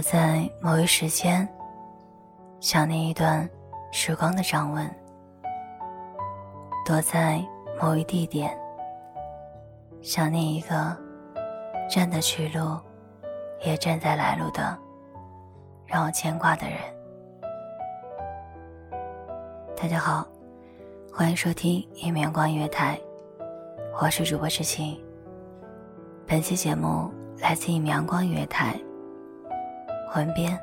躲在某一时间，想念一段时光的掌纹；躲在某一地点，想念一个站在去路，也站在来路的让我牵挂的人。大家好，欢迎收听一米阳光音乐台，我是主播知青。本期节目来自一米阳光音乐台。环边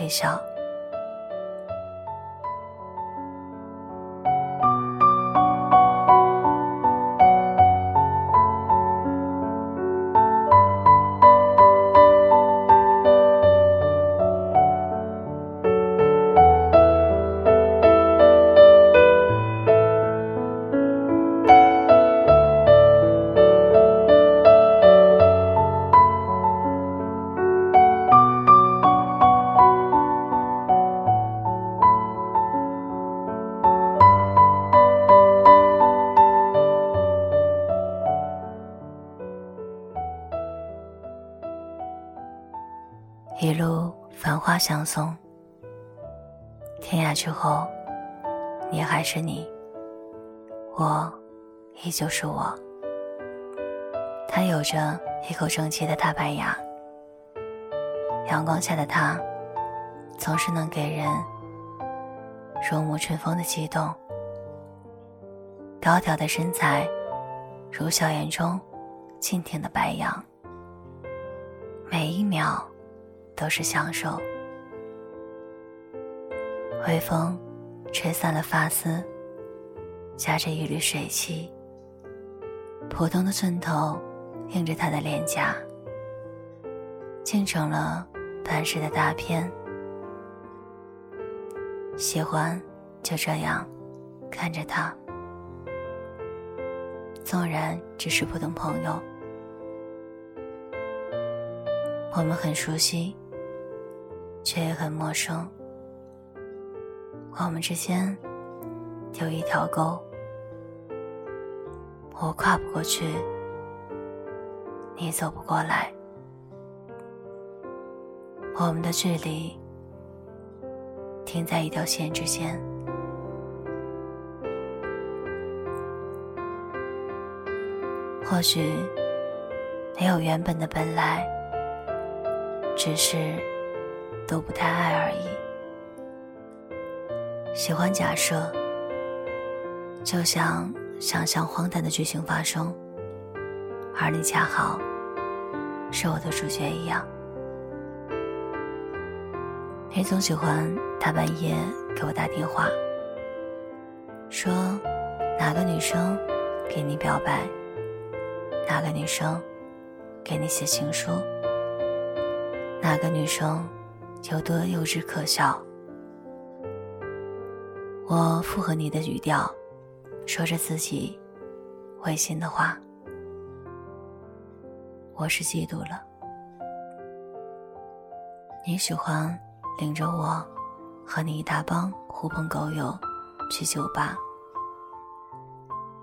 微笑。相送，天涯之后，你还是你，我依旧是我。他有着一口正气的大白牙，阳光下的他，总是能给人如沐春风的激动。高挑的身材，如笑颜中静听的白杨，每一秒。都是享受。微风吹散了发丝，夹着一缕水汽。普通的寸头映着他的脸颊，竟成了半世的大片。喜欢就这样看着他，纵然只是普通朋友，我们很熟悉。却也很陌生。我们之间有一条沟，我跨不过去，你走不过来。我们的距离停在一条线之间。或许没有原本的本来，只是。都不太爱而已。喜欢假设，就像想象荒诞的剧情发生，而你恰好是我的主角一样。你总喜欢大半夜给我打电话，说哪个女生给你表白，哪个女生给你写情书，哪个女生。有多幼稚可笑？我附和你的语调，说着自己违心的话。我是嫉妒了。你喜欢领着我和你一大帮狐朋狗友去酒吧，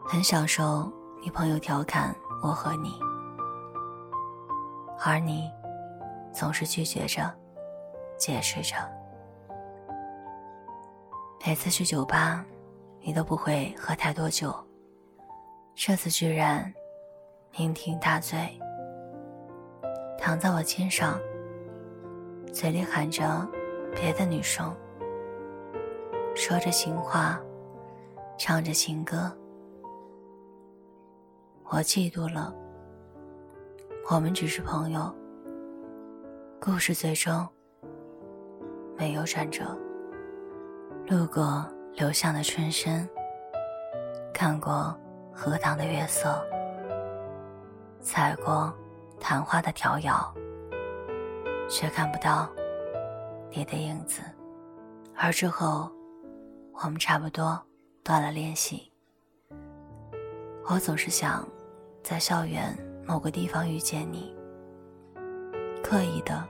很享受你朋友调侃我和你，而你总是拒绝着。解释着，每次去酒吧，你都不会喝太多酒。这次居然酩酊大醉，躺在我肩上，嘴里喊着别的女生，说着情话，唱着情歌。我嫉妒了，我们只是朋友。故事最终没有转折。路过流向的春深，看过荷塘的月色，踩过昙花的迢遥，却看不到你的影子。而之后，我们差不多断了联系。我总是想在校园某个地方遇见你，刻意的、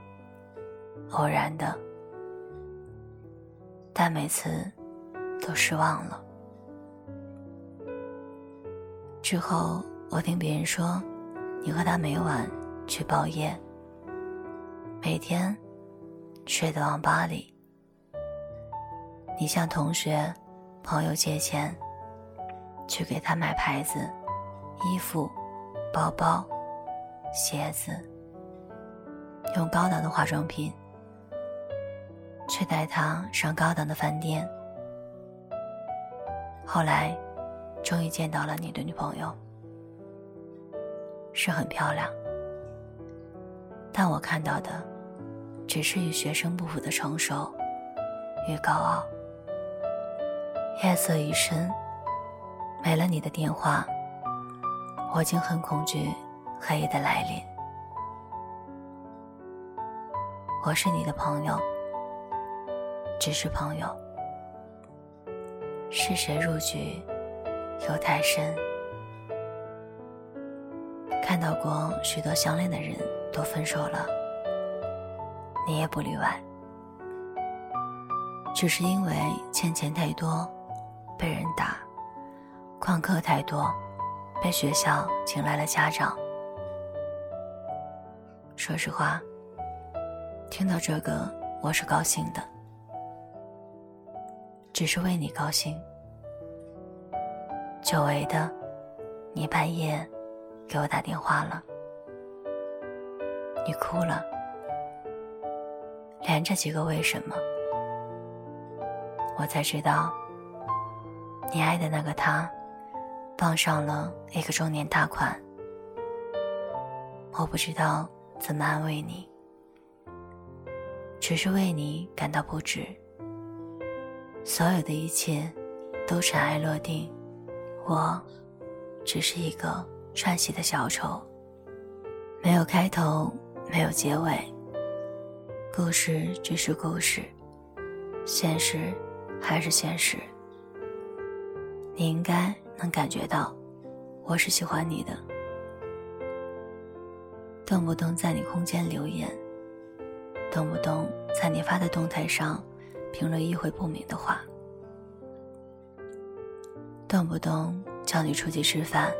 偶然的。但每次都失望了。之后，我听别人说，你和他每晚去包夜，每天睡在网吧里。你向同学、朋友借钱，去给他买牌子、衣服、包包、鞋子，用高档的化妆品。带他上高档的饭店。后来，终于见到了你的女朋友，是很漂亮，但我看到的，只是与学生不符的成熟与高傲。夜色已深，没了你的电话，我竟很恐惧黑夜的来临。我是你的朋友。只是朋友，是谁入局又太深？看到过许多相恋的人都分手了，你也不例外。只是因为欠钱太多，被人打；旷课太多，被学校请来了家长。说实话，听到这个，我是高兴的。只是为你高兴。久违的，你半夜给我打电话了，你哭了，连着几个为什么，我才知道，你爱的那个他，傍上了一个中年大款。我不知道怎么安慰你，只是为你感到不值。所有的一切都尘埃落定，我只是一个串戏的小丑，没有开头，没有结尾。故事只是故事，现实还是现实。你应该能感觉到，我是喜欢你的，动不动在你空间留言，动不动在你发的动态上。评论意会不明的话，动不动叫你出去吃饭，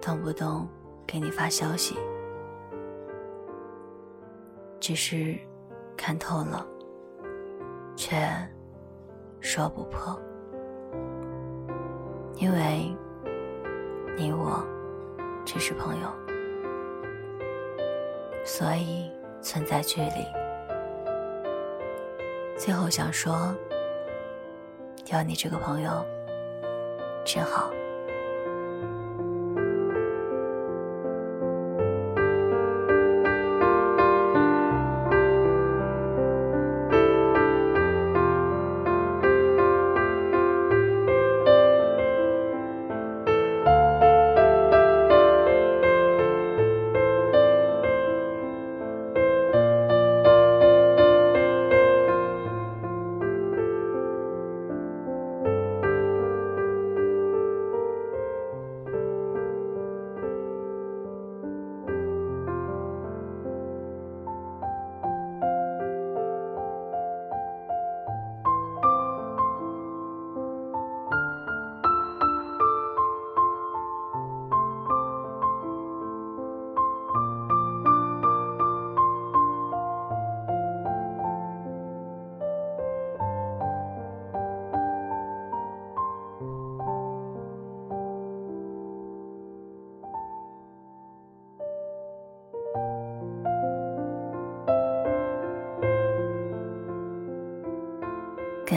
动不动给你发消息，只是看透了，却说不破，因为你我只是朋友，所以存在距离。最后想说，有你这个朋友，真好。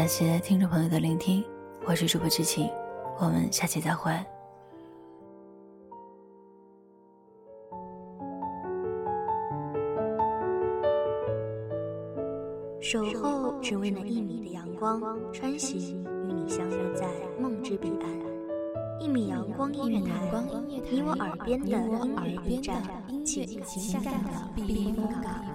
感谢听众朋友的聆听，我是主播知晴，我们下期再会。守候只为那一米的阳光，穿行与你相约在梦之彼岸。一米阳光音乐台，你我耳边的音乐驿站，情感的避风港。